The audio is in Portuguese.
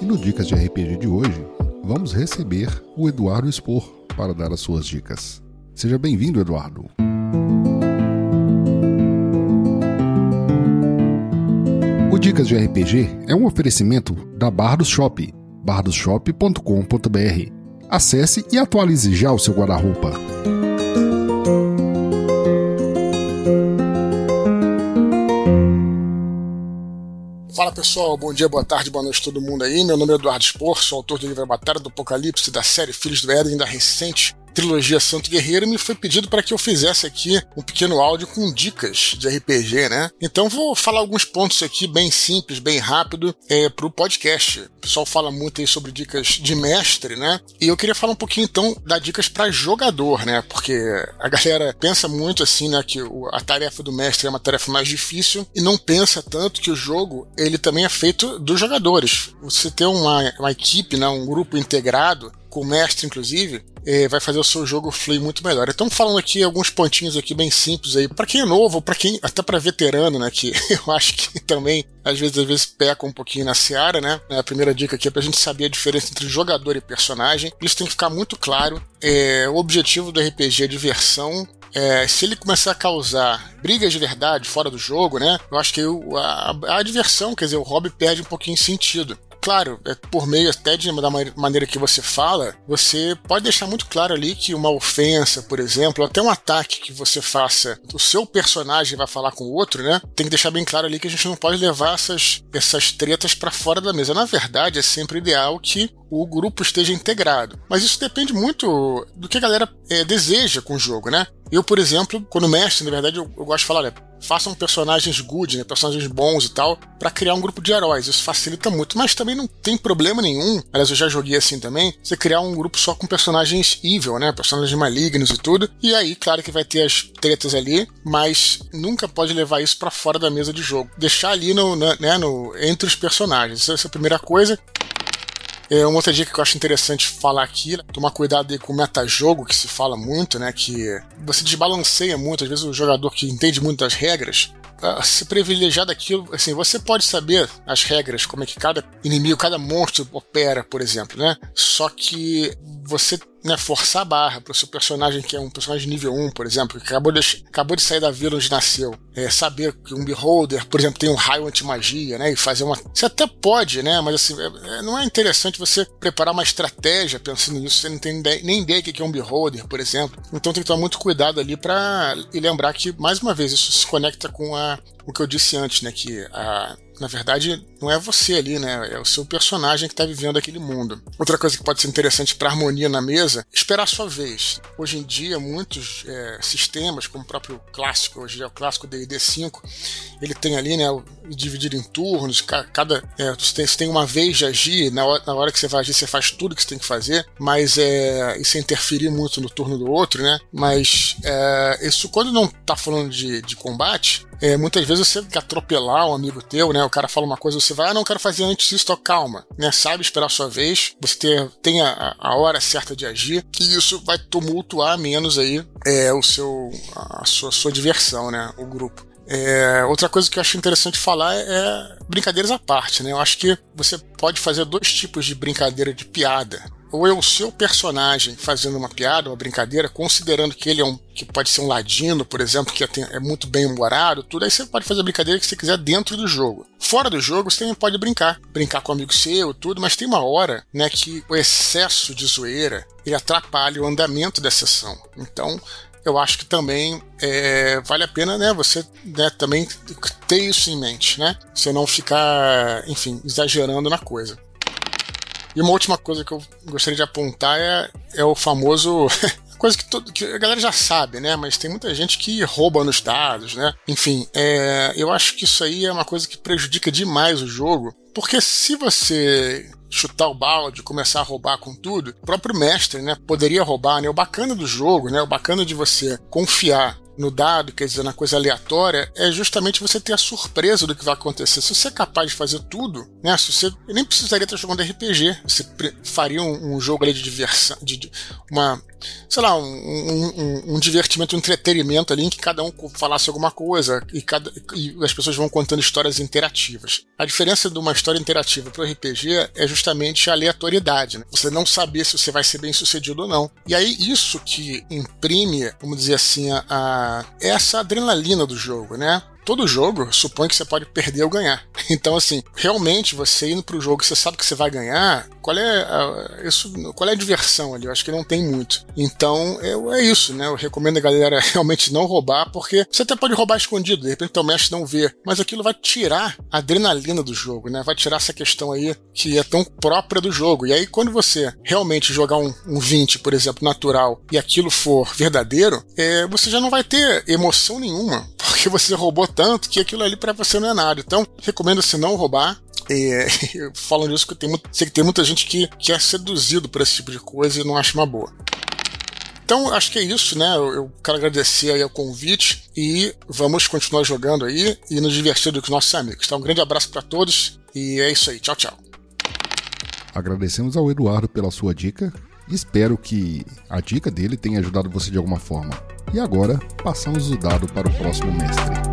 e no Dicas de RPG de hoje vamos receber o Eduardo Expor para dar as suas dicas. Seja bem-vindo, Eduardo. O Dicas de RPG é um oferecimento da Bardos Shop, bardosshop.com.br. Acesse e atualize já o seu guarda-roupa. Fala pessoal, bom dia, boa tarde, boa noite a todo mundo aí. Meu nome é Eduardo Spor, sou autor do livro Batalha do Apocalipse da série Filhos do Éden, da recente trilogia Santo Guerreiro, me foi pedido para que eu fizesse aqui um pequeno áudio com dicas de RPG, né? Então vou falar alguns pontos aqui bem simples, bem rápido é, para o podcast. O pessoal fala muito aí sobre dicas de mestre, né? E eu queria falar um pouquinho então das dicas para jogador, né? Porque a galera pensa muito assim, né? Que a tarefa do mestre é uma tarefa mais difícil e não pensa tanto que o jogo ele também é feito dos jogadores. Você ter uma, uma equipe, né? Um grupo integrado com o mestre, inclusive, é, vai fazer o seu jogo fluir muito melhor. Então, falando aqui alguns pontinhos aqui bem simples aí, para quem é novo, para quem até para veterano, né, que eu acho que também às vezes às vezes peca um pouquinho na seara, né? A primeira dica aqui é pra gente saber a diferença entre jogador e personagem. Isso tem que ficar muito claro. É, o objetivo do RPG é diversão, é, se ele começar a causar brigas de verdade fora do jogo, né? Eu acho que a, a, diversão, quer dizer, o hobby perde um pouquinho de sentido claro, é por meio até de, da maneira que você fala, você pode deixar muito claro ali que uma ofensa, por exemplo, até um ataque que você faça, o seu personagem vai falar com o outro, né? Tem que deixar bem claro ali que a gente não pode levar essas, essas tretas para fora da mesa. Na verdade, é sempre ideal que o grupo esteja integrado. Mas isso depende muito do que a galera é, deseja com o jogo, né? Eu, por exemplo, quando mestre, na verdade, eu, eu gosto de falar, olha, façam personagens good, né, personagens bons e tal, para criar um grupo de heróis. Isso facilita muito, mas também não tem problema nenhum. Aliás, eu já joguei assim também. Você criar um grupo só com personagens evil, né, personagens malignos e tudo. E aí, claro que vai ter as tretas ali, mas nunca pode levar isso para fora da mesa de jogo. Deixar ali no, né, no entre os personagens. Essa é a primeira coisa. É, uma outra dica que eu acho interessante falar aqui, tomar cuidado aí com o metajogo, que se fala muito, né? Que você desbalanceia muito, às vezes o jogador que entende muito das regras, se privilegiar daquilo, assim, você pode saber as regras, como é que cada inimigo, cada monstro opera, por exemplo, né? Só que você né, forçar a barra para o seu personagem, que é um personagem nível 1, por exemplo, que acabou de, acabou de sair da vila onde nasceu, é, saber que um Beholder, por exemplo, tem um raio anti-magia, né, e fazer uma. Você até pode, né, mas assim, é, é não é interessante você preparar uma estratégia pensando nisso, você não tem nem ideia, do que é um Beholder, por exemplo. Então tem que tomar muito cuidado ali para e lembrar que, mais uma vez, isso se conecta com a, o que eu disse antes, né, que a na verdade, não é você ali, né? É o seu personagem que está vivendo aquele mundo. Outra coisa que pode ser interessante para harmonia na mesa, esperar a sua vez. Hoje em dia, muitos é, sistemas, como o próprio clássico, hoje é o clássico D&D 5, ele tem ali, né, dividido em turnos, cada é, você, tem, você, tem, uma vez de agir, na hora, na hora, que você vai agir, você faz tudo que você tem que fazer, mas é, isso é interferir muito no turno do outro, né? Mas é, isso quando não está falando de, de combate, é, muitas vezes você quer atropelar um amigo teu, né? O cara fala uma coisa, você vai, ah, não quero fazer antes disso, calma, né? Sabe esperar a sua vez, você ter, tem a, a hora certa de agir, e isso vai tumultuar menos aí é, o seu, a sua, sua diversão, né? O grupo. É, outra coisa que eu acho interessante falar é brincadeiras à parte, né? Eu acho que você pode fazer dois tipos de brincadeira de piada ou é o seu personagem fazendo uma piada, uma brincadeira, considerando que ele é um que pode ser um ladino, por exemplo, que é muito bem humorado, tudo, aí você pode fazer a brincadeira que você quiser dentro do jogo. Fora do jogo, você também pode brincar, brincar com um amigo seu, tudo, mas tem uma hora, né, que o excesso de zoeira ele atrapalha o andamento da sessão. Então, eu acho que também é, vale a pena, né, você né, também ter isso em mente, né? Você não ficar, enfim, exagerando na coisa. E uma última coisa que eu gostaria de apontar é, é o famoso. coisa que, todo, que, a galera já sabe, né? Mas tem muita gente que rouba nos dados, né? Enfim, é, eu acho que isso aí é uma coisa que prejudica demais o jogo. Porque se você chutar o balde, começar a roubar com tudo, o próprio mestre, né, poderia roubar, né? O bacana do jogo, né, o bacana de você confiar no dado, quer dizer, na coisa aleatória, é justamente você ter a surpresa do que vai acontecer. Se você é capaz de fazer tudo, né? Se você nem precisaria estar jogando RPG, você faria um, um jogo ali de diversão, de, de, uma sei lá, um, um, um, divertimento, um entretenimento ali em que cada um falasse alguma coisa e, cada, e as pessoas vão contando histórias interativas. A diferença de uma história interativa para o RPG é justamente a aleatoriedade. Né? Você não saber se você vai ser bem sucedido ou não. E aí, isso que imprime, vamos dizer assim, a, a essa adrenalina do jogo, né? Todo jogo supõe que você pode perder ou ganhar. Então, assim, realmente você indo pro jogo, você sabe que você vai ganhar, qual é a, isso, qual é a diversão ali? Eu acho que não tem muito. Então, é, é isso, né? Eu recomendo a galera realmente não roubar, porque você até pode roubar escondido, de repente o mestre não vê, mas aquilo vai tirar a adrenalina do jogo, né? Vai tirar essa questão aí que é tão própria do jogo. E aí, quando você realmente jogar um, um 20, por exemplo, natural, e aquilo for verdadeiro, é, você já não vai ter emoção nenhuma, porque você roubou tanto que aquilo ali para você não é nada. Então, recomendo se não roubar. É, falando isso, que tem, sei que tem muita gente que, que é seduzido por esse tipo de coisa e não acha uma boa. Então, acho que é isso, né? Eu, eu quero agradecer aí o convite e vamos continuar jogando aí e nos divertindo com os nossos amigos. Então, um grande abraço para todos e é isso aí. Tchau, tchau. Agradecemos ao Eduardo pela sua dica espero que a dica dele tenha ajudado você de alguma forma. E agora, passamos o dado para o próximo mestre.